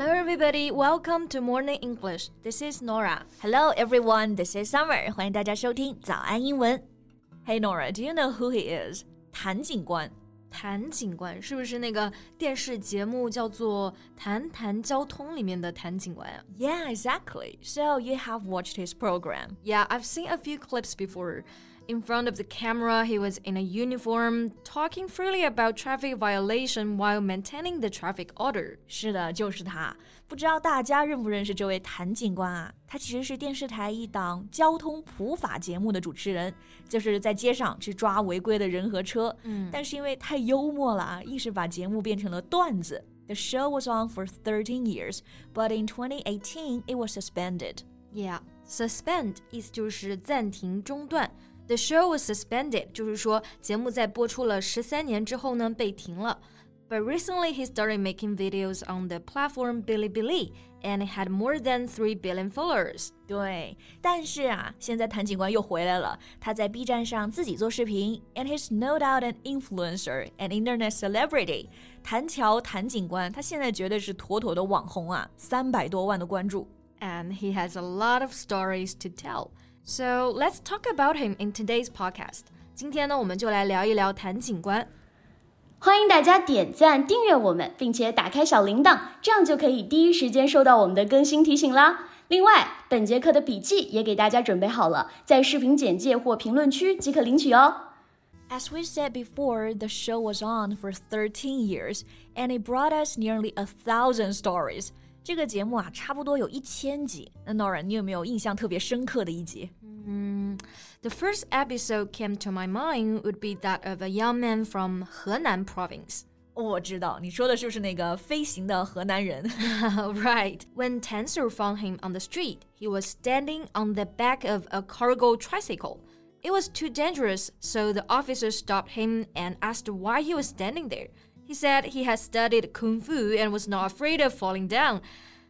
Hello, everybody. Welcome to Morning English. This is Norah. Hello, everyone. This is Summer. 欢迎大家收听早安英文。Hey, Norah. Do you know who he is? 谭警官。谭警官是不是那个电视节目叫做《谭谈交通》里面的谭警官啊？Yeah, exactly. So you have watched his program? Yeah, I've seen a few clips before. In front of the camera, he was in a uniform, talking freely about traffic violation while maintaining the traffic order. 是的，就是他。不知道大家认不认识这位谭警官啊？他其实是电视台一档交通普法节目的主持人，就是在街上去抓违规的人和车。嗯，但是因为太幽默了啊，一时把节目变成了段子。The show was on for 13 years, but in 2018 it was suspended. Yeah, suspend 意思就是暂停、中断。 The show was suspended，就是说节目在播出了十三年之后呢被停了。But recently he started making videos on the platform Bilibili and had more than three billion followers. 对，但是啊，现在谭警官又回来了，他在 B 站上自己做视频，and he's no doubt an influencer, an internet celebrity. 谭乔谭警官，他现在绝对是妥妥的网红啊，三百多万的关注。And he has a lot of stories to tell. So let's talk about him in today's podcast. 今天呢，我们就来聊一聊谭警官。欢迎大家点赞、订阅我们，并且打开小铃铛，这样就可以第一时间收到我们的更新提醒啦。另外，本节课的笔记也给大家准备好了，在视频简介或评论区即可领取哦。As we said before, the show was on for 13 years, and it brought us nearly a thousand stories. 这个节目啊，差不多有一千集。那 Norah，你有没有印象特别深刻的一集？嗯，The first episode came to my mind would be that of a young man from Henan province. right, When Tan Sir found him on the street, he was standing on the back of a cargo tricycle. It was too dangerous, so the officer stopped him and asked why he was standing there. He said he had studied kung fu and was not afraid of falling down.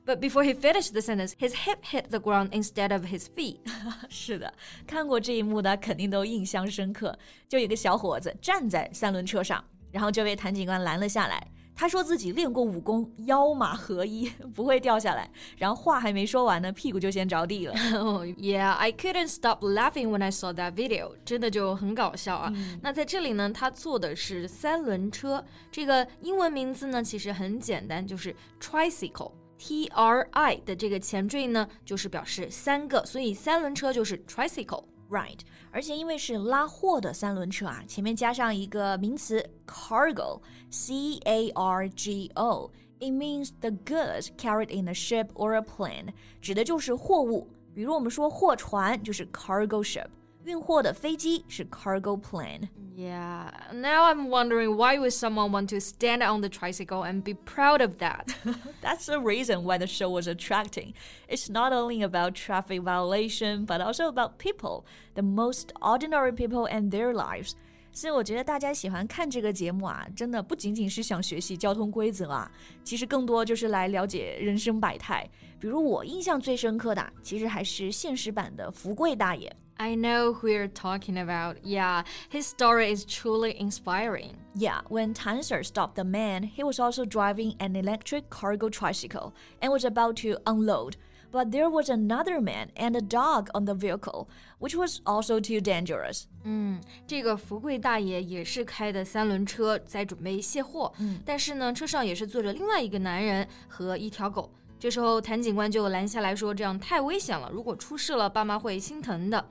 But before he finished the sentence, his hip hit the ground instead of his feet. 是的，看过这一幕的肯定都印象深刻。就有个小伙子站在三轮车上，然后就被谭警官拦了下来。 他说自己练过武功，腰马合一，不会掉下来。然后话还没说完呢，屁股就先着地了。Yeah, I couldn't stop laughing when I saw that video，真的就很搞笑啊。那在这里呢，他坐的是三轮车，这个英文名字呢其实很简单，就是 tricycle。T R I 的这个前缀呢，就是表示三个，所以三轮车就是 tricycle。Right，而且因为是拉货的三轮车啊，前面加上一个名词 cargo，C A R G O。It means the goods carried in a ship or a plane，指的就是货物。比如我们说货船就是 cargo ship，运货的飞机是 cargo plane。Yeah, now I'm wondering why would someone want to stand on the tricycle and be proud of that? That's the reason why the show was attracting. It's not only about traffic violation, but also about people, the most ordinary people and their lives. 所以我觉得大家喜欢看这个节目啊，真的不仅仅是想学习交通规则啊，其实更多就是来了解人生百态。比如我印象最深刻的，其实还是现实版的福贵大爷。 I know who you're talking about. Yeah, his story is truly inspiring. Yeah, when Tanser stopped the man, he was also driving an electric cargo tricycle and was about to unload. But there was another man and a dog on the vehicle, which was also too dangerous. 嗯，这个福贵大爷也是开的三轮车，在准备卸货。嗯，但是呢，车上也是坐着另外一个男人和一条狗。这时候，谭警官就拦下来说：“这样太危险了，如果出事了，爸妈会心疼的。”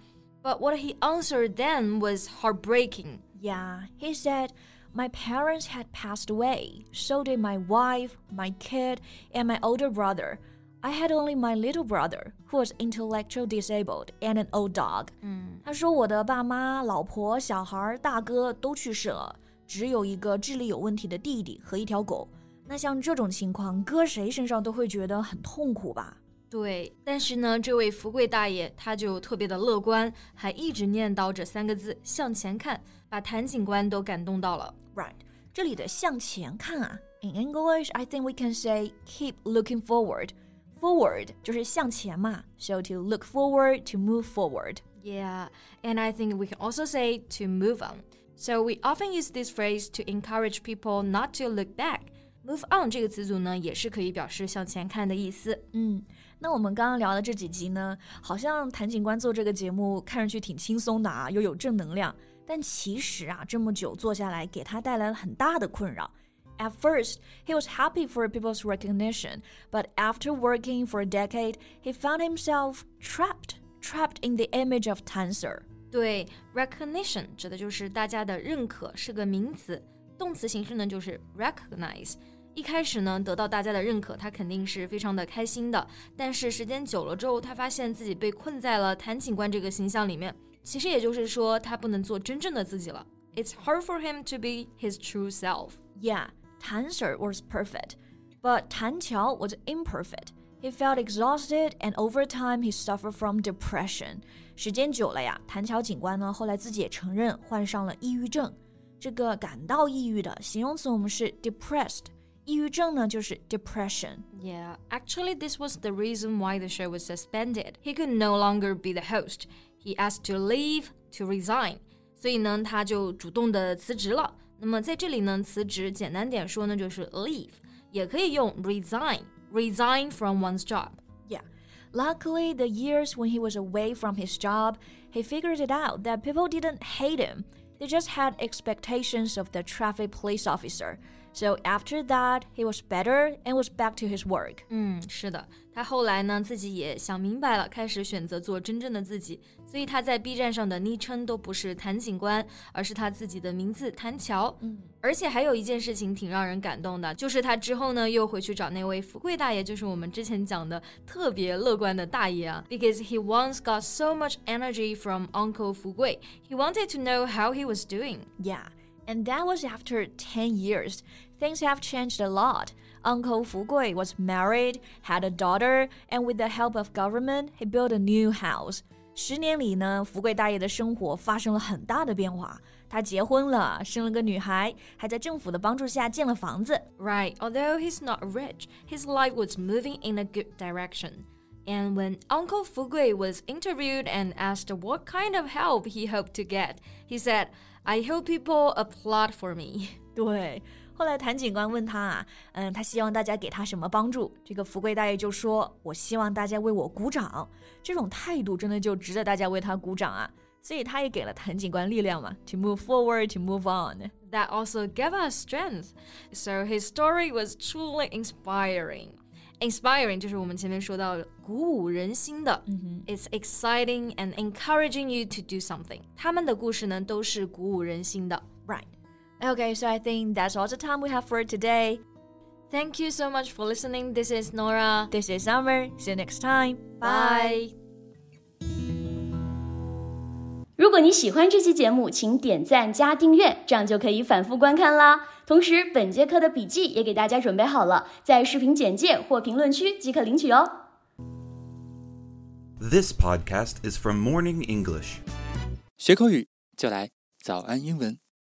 But what he answered then was heartbreaking. Yeah, he said, My parents had passed away, so did my wife, my kid, and my older brother. I had only my little brother, who was intellectually disabled, and an old dog. 嗯，他说我的爸妈、老婆、小孩、大哥都去世了，只有一个智力有问题的弟弟和一条狗。那像这种情况，搁谁身上都会觉得很痛苦吧？ 对，但是呢，这位福贵大爷他就特别的乐观，还一直念叨着三个字“向前看”，把谭警官都感动到了。Right，这里的“向前看”啊，in English I think we can say keep looking forward。Forward 就是向前嘛，so to look forward to move forward。Yeah, and I think we can also say to move on. So we often use this phrase to encourage people not to look back Move on 这个词组呢，也是可以表示向前看的意思。嗯，那我们刚刚聊的这几集呢，好像谭警官做这个节目看上去挺轻松的啊，又有正能量。但其实啊，这么久做下来，给他带来了很大的困扰。At first, he was happy for people's recognition, but after working for a decade, he found himself trapped, trapped in the image of Tan Sir. 对，recognition 指的就是大家的认可，是个名词，动词形式呢就是 recognize。 一开始呢，得到大家的认可，他肯定是非常的开心的。但是时间久了之后，他发现自己被困在了谭警官这个形象里面。其实也就是说，他不能做真正的自己了。It's hard for him to be his true self. Yeah, Tan Sir was perfect, but Tan Qiao was imperfect. He felt exhausted, and over time, he suffered from depression. 时间久了呀，谭乔警官呢，后来自己也承认患上了抑郁症。这个感到抑郁的形容词我们是 depressed。抑郁症呢就是 depression. Yeah, actually, this was the reason why the show was suspended. He could no longer be the host. He asked to leave, to resign. 所以呢，他就主动的辞职了。那么在这里呢，辞职简单点说呢，就是 leave，也可以用 resign, resign from one's job. Yeah. Luckily, the years when he was away from his job, he figured it out that people didn't hate him. They just had expectations of the traffic police officer. So after that, he was better and was back to his work. 嗯，是的，他后来呢自己也想明白了，开始选择做真正的自己。所以他在 B 站上的昵称都不是谭警官，而是他自己的名字谭乔。嗯，而且还有一件事情挺让人感动的，就是他之后呢又回去找那位福贵大爷，就是我们之前讲的特别乐观的大爷啊。Because he once got so much energy from Uncle 福贵，he wanted to know how he was doing. Yeah. And that was after 10 years. Things have changed a lot. Uncle Fu Gui was married, had a daughter, and with the help of government, he built a new house. 十年里呢，福贵大爷的生活发生了很大的变化。他结婚了，生了个女孩，还在政府的帮助下建了房子。Right, although he's not rich, his life was moving in a good direction. And when Uncle Fugui was interviewed and asked what kind of help he hoped to get, he said, I hope people applaud for me. 对， 后来谭警官问他啊，嗯，他希望大家给他什么帮助？这个福贵大爷就说：“我希望大家为我鼓掌。”这种态度真的就值得大家为他鼓掌啊！所以他也给了谭警官力量嘛，to move forward, to move on. That also gave us strength. So his story was truly inspiring. Inspiring 就是我们前面说到鼓舞人心的。It's exciting and encouraging you to do something. 他们的故事呢都是鼓舞人心的。Right. Okay, so I think that's all the time we have for today. Thank you so much for listening. This is Norah. This is Summer. See you next time. Bye. 如果你喜欢这期节目，请点赞加订阅，这样就可以反复观看啦。同时，本节课的笔记也给大家准备好了，在视频简介或评论区即可领取哦。This podcast is from Morning English。学口语就来早安英文。